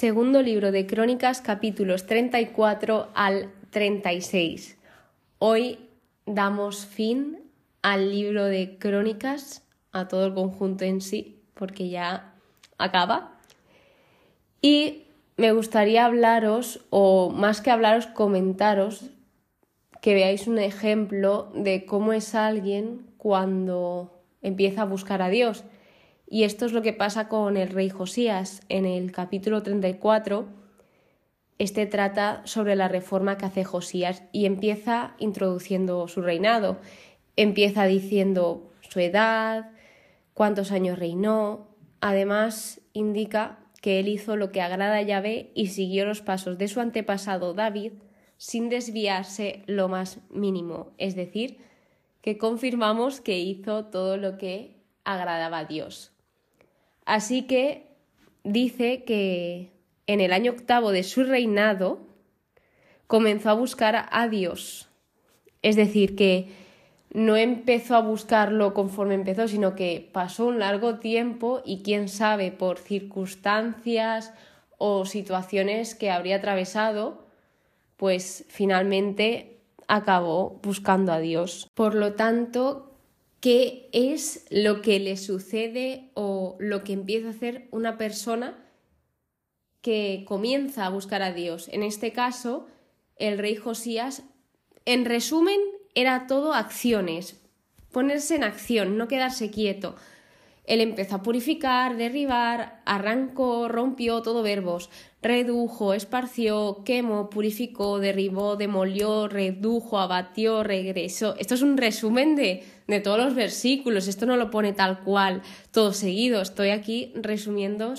Segundo libro de Crónicas, capítulos 34 al 36. Hoy damos fin al libro de Crónicas, a todo el conjunto en sí, porque ya acaba. Y me gustaría hablaros, o más que hablaros, comentaros, que veáis un ejemplo de cómo es alguien cuando empieza a buscar a Dios. Y esto es lo que pasa con el rey Josías. En el capítulo 34, este trata sobre la reforma que hace Josías y empieza introduciendo su reinado. Empieza diciendo su edad, cuántos años reinó. Además, indica que él hizo lo que agrada a Yahvé y siguió los pasos de su antepasado David sin desviarse lo más mínimo. Es decir, que confirmamos que hizo todo lo que agradaba a Dios. Así que dice que en el año octavo de su reinado comenzó a buscar a Dios. Es decir, que no empezó a buscarlo conforme empezó, sino que pasó un largo tiempo y quién sabe por circunstancias o situaciones que habría atravesado, pues finalmente acabó buscando a Dios. Por lo tanto, ¿qué es lo que le sucede o lo que empieza a hacer una persona que comienza a buscar a Dios? En este caso, el rey Josías, en resumen, era todo acciones, ponerse en acción, no quedarse quieto. Él empezó a purificar, derribar, arrancó, rompió, todo verbos. Redujo, esparció, quemó, purificó, derribó, demolió, redujo, abatió, regresó. Esto es un resumen de, de todos los versículos. Esto no lo pone tal cual, todo seguido. Estoy aquí resumiendo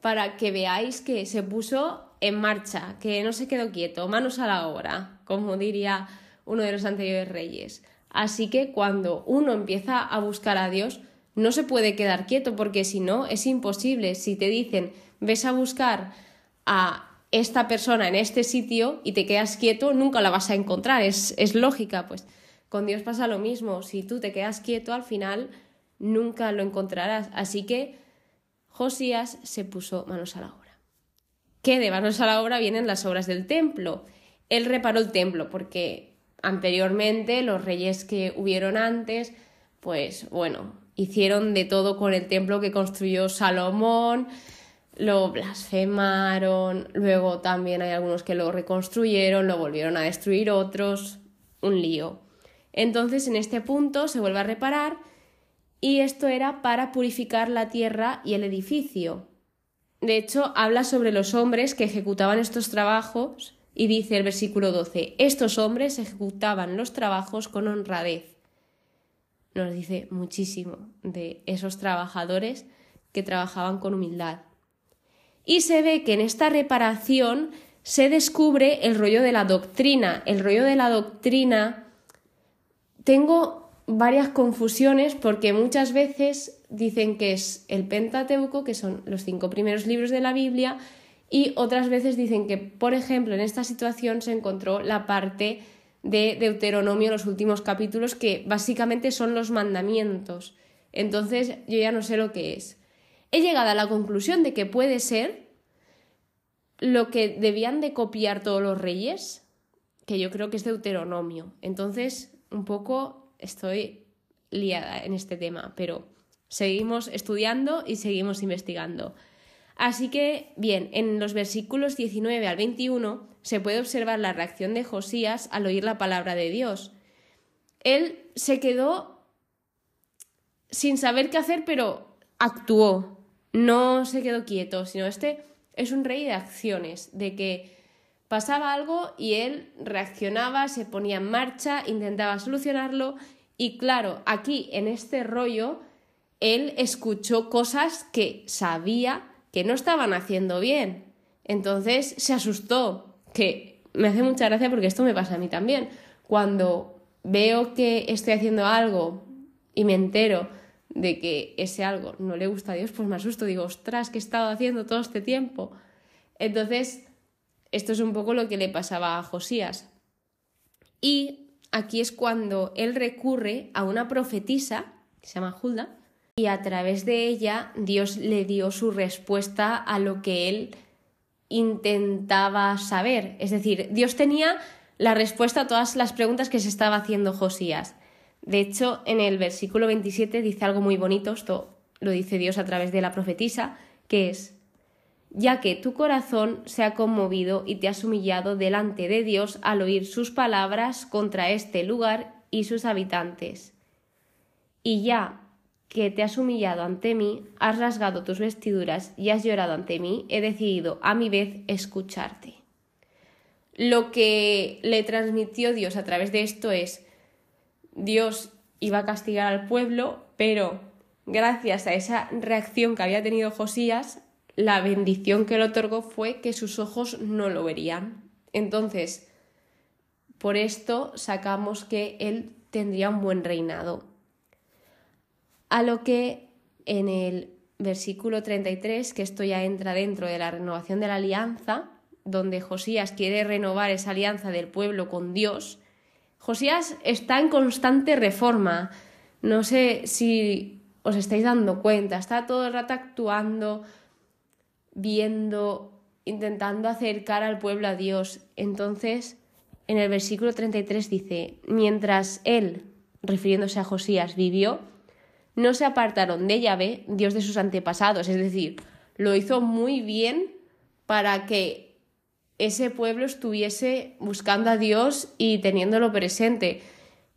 para que veáis que se puso en marcha, que no se quedó quieto, manos a la obra, como diría uno de los anteriores reyes. Así que cuando uno empieza a buscar a Dios, no se puede quedar quieto porque si no es imposible. Si te dicen ves a buscar a esta persona en este sitio y te quedas quieto, nunca la vas a encontrar. Es, es lógica, pues con Dios pasa lo mismo. Si tú te quedas quieto, al final nunca lo encontrarás. Así que Josías se puso manos a la obra. ¿Qué de manos a la obra vienen las obras del templo? Él reparó el templo porque anteriormente los reyes que hubieron antes, pues bueno, hicieron de todo con el templo que construyó Salomón, lo blasfemaron, luego también hay algunos que lo reconstruyeron, lo volvieron a destruir otros, un lío. Entonces en este punto se vuelve a reparar y esto era para purificar la tierra y el edificio. De hecho, habla sobre los hombres que ejecutaban estos trabajos y dice el versículo 12, estos hombres ejecutaban los trabajos con honradez nos dice muchísimo de esos trabajadores que trabajaban con humildad. Y se ve que en esta reparación se descubre el rollo de la doctrina. El rollo de la doctrina tengo varias confusiones porque muchas veces dicen que es el Pentateuco, que son los cinco primeros libros de la Biblia, y otras veces dicen que, por ejemplo, en esta situación se encontró la parte de Deuteronomio, los últimos capítulos, que básicamente son los mandamientos. Entonces yo ya no sé lo que es. He llegado a la conclusión de que puede ser lo que debían de copiar todos los reyes, que yo creo que es Deuteronomio. Entonces, un poco estoy liada en este tema, pero seguimos estudiando y seguimos investigando. Así que, bien, en los versículos 19 al 21 se puede observar la reacción de Josías al oír la palabra de Dios. Él se quedó sin saber qué hacer, pero actuó. No se quedó quieto, sino este es un rey de acciones, de que pasaba algo y él reaccionaba, se ponía en marcha, intentaba solucionarlo y claro, aquí en este rollo, él escuchó cosas que sabía que no estaban haciendo bien. Entonces se asustó, que me hace mucha gracia porque esto me pasa a mí también. Cuando veo que estoy haciendo algo y me entero de que ese algo no le gusta a Dios, pues me asusto, digo, ostras, ¿qué he estado haciendo todo este tiempo? Entonces, esto es un poco lo que le pasaba a Josías. Y aquí es cuando él recurre a una profetisa, que se llama Hulda, y a través de ella Dios le dio su respuesta a lo que él intentaba saber. Es decir, Dios tenía la respuesta a todas las preguntas que se estaba haciendo Josías. De hecho, en el versículo 27 dice algo muy bonito, esto lo dice Dios a través de la profetisa, que es, ya que tu corazón se ha conmovido y te has humillado delante de Dios al oír sus palabras contra este lugar y sus habitantes. Y ya que te has humillado ante mí, has rasgado tus vestiduras y has llorado ante mí, he decidido a mi vez escucharte. Lo que le transmitió Dios a través de esto es Dios iba a castigar al pueblo, pero gracias a esa reacción que había tenido Josías, la bendición que le otorgó fue que sus ojos no lo verían. Entonces, por esto sacamos que él tendría un buen reinado. A lo que en el versículo 33, que esto ya entra dentro de la renovación de la alianza, donde Josías quiere renovar esa alianza del pueblo con Dios, Josías está en constante reforma. No sé si os estáis dando cuenta, está todo el rato actuando, viendo, intentando acercar al pueblo a Dios. Entonces, en el versículo 33 dice, mientras él, refiriéndose a Josías, vivió, no se apartaron de Yahvé, Dios de sus antepasados, es decir, lo hizo muy bien para que ese pueblo estuviese buscando a Dios y teniéndolo presente.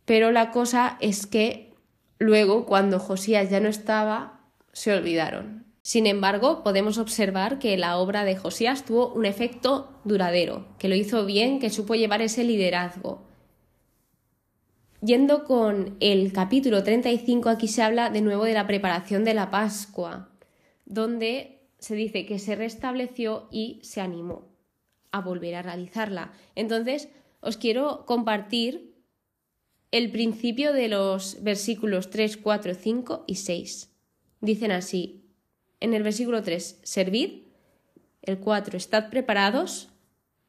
Pero la cosa es que luego, cuando Josías ya no estaba, se olvidaron. Sin embargo, podemos observar que la obra de Josías tuvo un efecto duradero, que lo hizo bien, que supo llevar ese liderazgo. Yendo con el capítulo 35, aquí se habla de nuevo de la preparación de la Pascua, donde se dice que se restableció y se animó a volver a realizarla. Entonces, os quiero compartir el principio de los versículos 3, 4, 5 y 6. Dicen así, en el versículo 3, servid, el 4, estad preparados,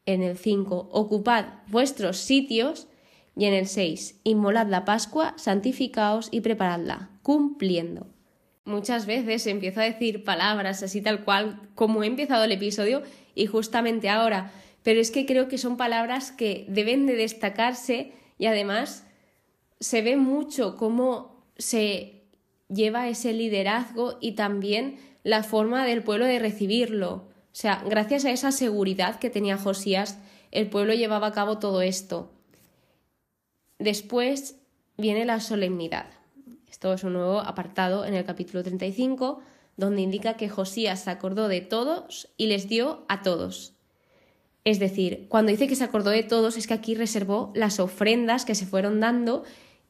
en el 5, ocupad vuestros sitios, y en el 6, inmolad la Pascua, santificaos y preparadla, cumpliendo. Muchas veces empiezo a decir palabras así tal cual como he empezado el episodio y justamente ahora, pero es que creo que son palabras que deben de destacarse y además se ve mucho cómo se lleva ese liderazgo y también la forma del pueblo de recibirlo. O sea, gracias a esa seguridad que tenía Josías, el pueblo llevaba a cabo todo esto. Después viene la solemnidad. Esto es un nuevo apartado en el capítulo 35, donde indica que Josías se acordó de todos y les dio a todos. Es decir, cuando dice que se acordó de todos, es que aquí reservó las ofrendas que se fueron dando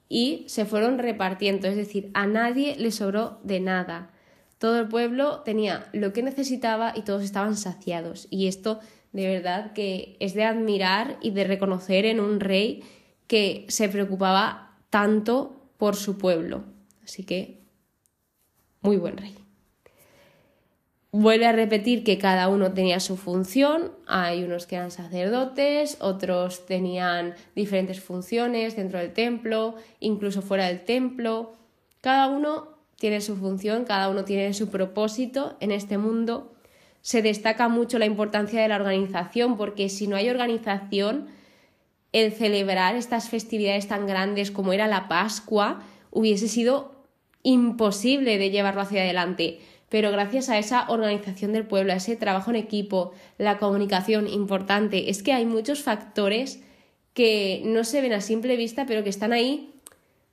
y se fueron repartiendo. Es decir, a nadie le sobró de nada. Todo el pueblo tenía lo que necesitaba y todos estaban saciados. Y esto de verdad que es de admirar y de reconocer en un rey que se preocupaba tanto por su pueblo. Así que, muy buen rey. Vuelve a repetir que cada uno tenía su función. Hay unos que eran sacerdotes, otros tenían diferentes funciones dentro del templo, incluso fuera del templo. Cada uno tiene su función, cada uno tiene su propósito en este mundo. Se destaca mucho la importancia de la organización porque si no hay organización, el celebrar estas festividades tan grandes como era la Pascua hubiese sido imposible de llevarlo hacia adelante. Pero gracias a esa organización del pueblo, a ese trabajo en equipo, la comunicación importante, es que hay muchos factores que no se ven a simple vista, pero que están ahí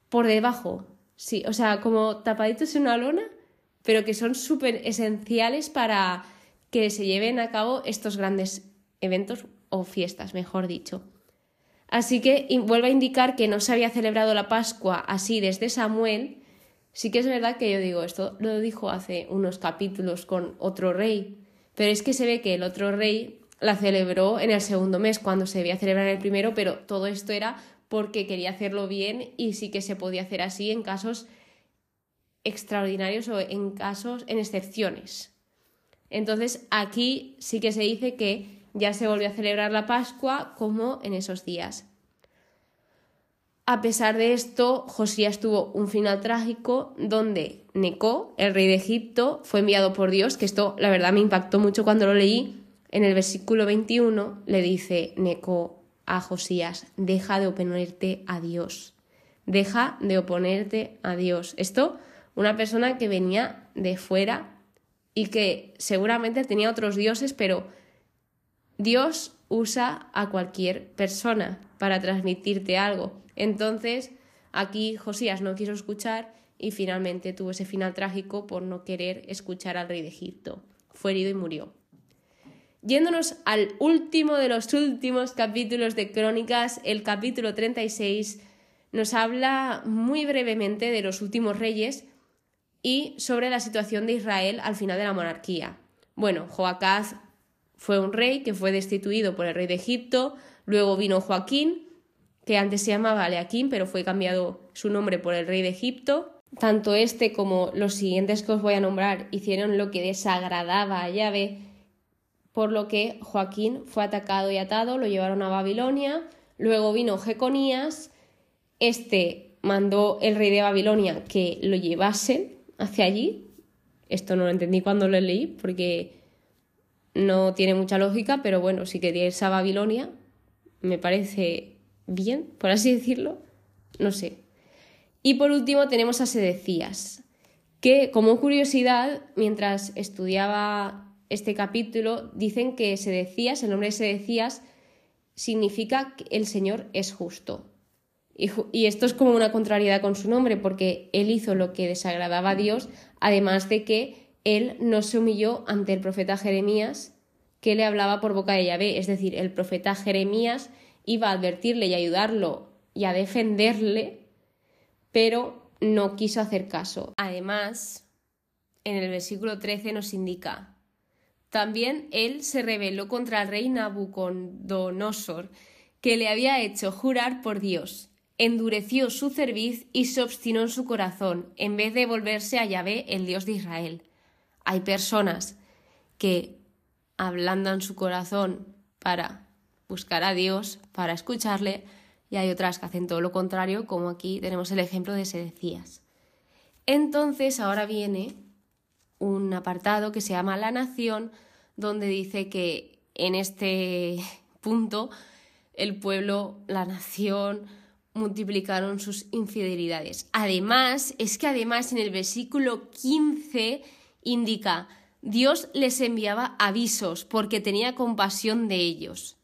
por debajo. Sí, o sea, como tapaditos en una lona, pero que son súper esenciales para que se lleven a cabo estos grandes eventos o fiestas, mejor dicho. Así que vuelve a indicar que no se había celebrado la Pascua así desde Samuel. Sí que es verdad que yo digo, esto lo dijo hace unos capítulos con otro rey, pero es que se ve que el otro rey la celebró en el segundo mes, cuando se debía celebrar el primero, pero todo esto era porque quería hacerlo bien y sí que se podía hacer así en casos extraordinarios o en casos, en excepciones. Entonces aquí sí que se dice que ya se volvió a celebrar la Pascua como en esos días. A pesar de esto, Josías tuvo un final trágico donde Neco, el rey de Egipto, fue enviado por Dios, que esto la verdad me impactó mucho cuando lo leí. En el versículo 21 le dice Neco a Josías, deja de oponerte a Dios, deja de oponerte a Dios. Esto, una persona que venía de fuera y que seguramente tenía otros dioses, pero Dios usa a cualquier persona para transmitirte algo. Entonces, aquí Josías no quiso escuchar y finalmente tuvo ese final trágico por no querer escuchar al rey de Egipto. Fue herido y murió. Yéndonos al último de los últimos capítulos de Crónicas, el capítulo 36 nos habla muy brevemente de los últimos reyes y sobre la situación de Israel al final de la monarquía. Bueno, Joacaz fue un rey que fue destituido por el rey de Egipto, luego vino Joaquín, que antes se llamaba Aleaquín, pero fue cambiado su nombre por el rey de Egipto, tanto este como los siguientes que os voy a nombrar hicieron lo que desagradaba a Yahvé, por lo que Joaquín fue atacado y atado, lo llevaron a Babilonia, luego vino Jeconías, este mandó el rey de Babilonia que lo llevasen hacia allí, esto no lo entendí cuando lo leí porque no tiene mucha lógica, pero bueno, si quería irse a Babilonia, me parece bien, por así decirlo, no sé, y por último tenemos a Sedecías, que como curiosidad, mientras estudiaba este capítulo, dicen que Sedecías, el nombre de Sedecías, significa que el Señor es justo. Y, esto es como una contrariedad con su nombre, porque él hizo lo que desagradaba a Dios, además de que él no se humilló ante el profeta Jeremías, que le hablaba por boca de Yahvé. Es decir, el profeta Jeremías iba a advertirle y ayudarlo y a defenderle pero no quiso hacer caso. Además, en el versículo 13 nos indica, también él se rebeló contra el rey Nabucodonosor, que le había hecho jurar por Dios, endureció su cerviz y se obstinó en su corazón, en vez de volverse a Yahvé, el Dios de Israel. Hay personas que ablandan su corazón para buscar a Dios, para escucharle, y hay otras que hacen todo lo contrario, como aquí tenemos el ejemplo de Sedecías. Entonces ahora viene un apartado que se llama La Nación, donde dice que en este punto el pueblo, la nación, multiplicaron sus infidelidades. Además, es que además en el versículo 15 indica, Dios les enviaba avisos porque tenía compasión de ellos.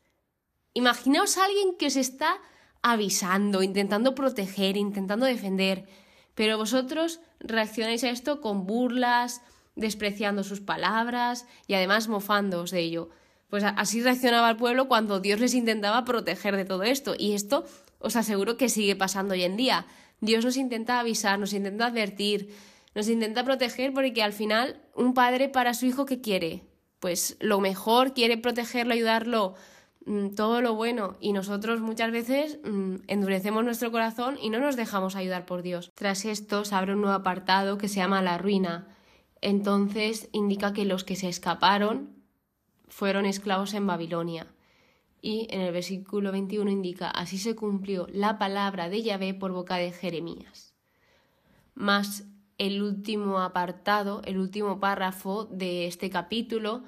Imaginaos a alguien que os está avisando, intentando proteger, intentando defender, pero vosotros reaccionáis a esto con burlas, despreciando sus palabras y además mofándoos de ello. Pues así reaccionaba el pueblo cuando Dios les intentaba proteger de todo esto. Y esto os aseguro que sigue pasando hoy en día. Dios nos intenta avisar, nos intenta advertir, nos intenta proteger porque al final un padre para su hijo ¿qué quiere? Pues lo mejor, quiere protegerlo, ayudarlo, todo lo bueno y nosotros muchas veces mm, endurecemos nuestro corazón y no nos dejamos ayudar por Dios. Tras esto se abre un nuevo apartado que se llama la ruina. Entonces indica que los que se escaparon fueron esclavos en Babilonia. Y en el versículo 21 indica, así se cumplió la palabra de Yahvé por boca de Jeremías. Más el último apartado, el último párrafo de este capítulo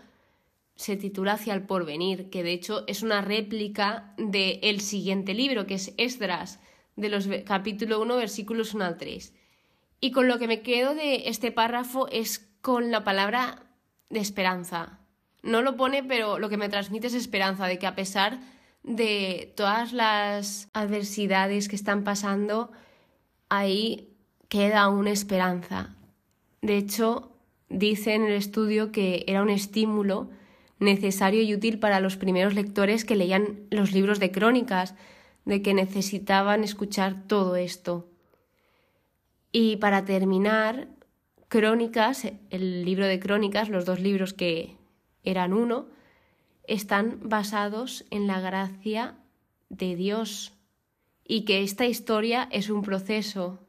se titula Hacia el porvenir, que de hecho es una réplica del siguiente libro, que es Esdras, de los capítulo 1, versículos 1 al 3. Y con lo que me quedo de este párrafo es con la palabra de esperanza. No lo pone, pero lo que me transmite es esperanza, de que a pesar de todas las adversidades que están pasando, ahí queda una esperanza. De hecho, dice en el estudio que era un estímulo necesario y útil para los primeros lectores que leían los libros de crónicas, de que necesitaban escuchar todo esto. Y para terminar, Crónicas, el libro de Crónicas, los dos libros que eran uno, están basados en la gracia de Dios y que esta historia es un proceso,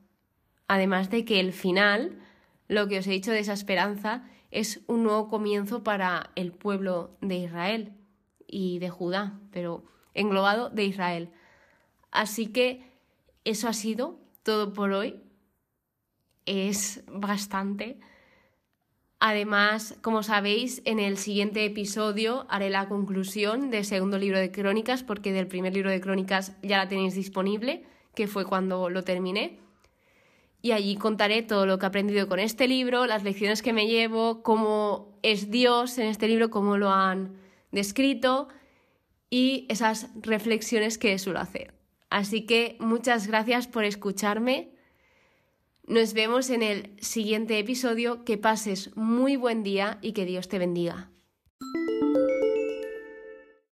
además de que el final, lo que os he dicho de esa esperanza, es un nuevo comienzo para el pueblo de Israel y de Judá, pero englobado de Israel. Así que eso ha sido todo por hoy. Es bastante. Además, como sabéis, en el siguiente episodio haré la conclusión del segundo libro de crónicas, porque del primer libro de crónicas ya la tenéis disponible, que fue cuando lo terminé. Y allí contaré todo lo que he aprendido con este libro, las lecciones que me llevo, cómo es Dios en este libro, cómo lo han descrito y esas reflexiones que suelo hacer. Así que muchas gracias por escucharme. Nos vemos en el siguiente episodio. Que pases muy buen día y que Dios te bendiga.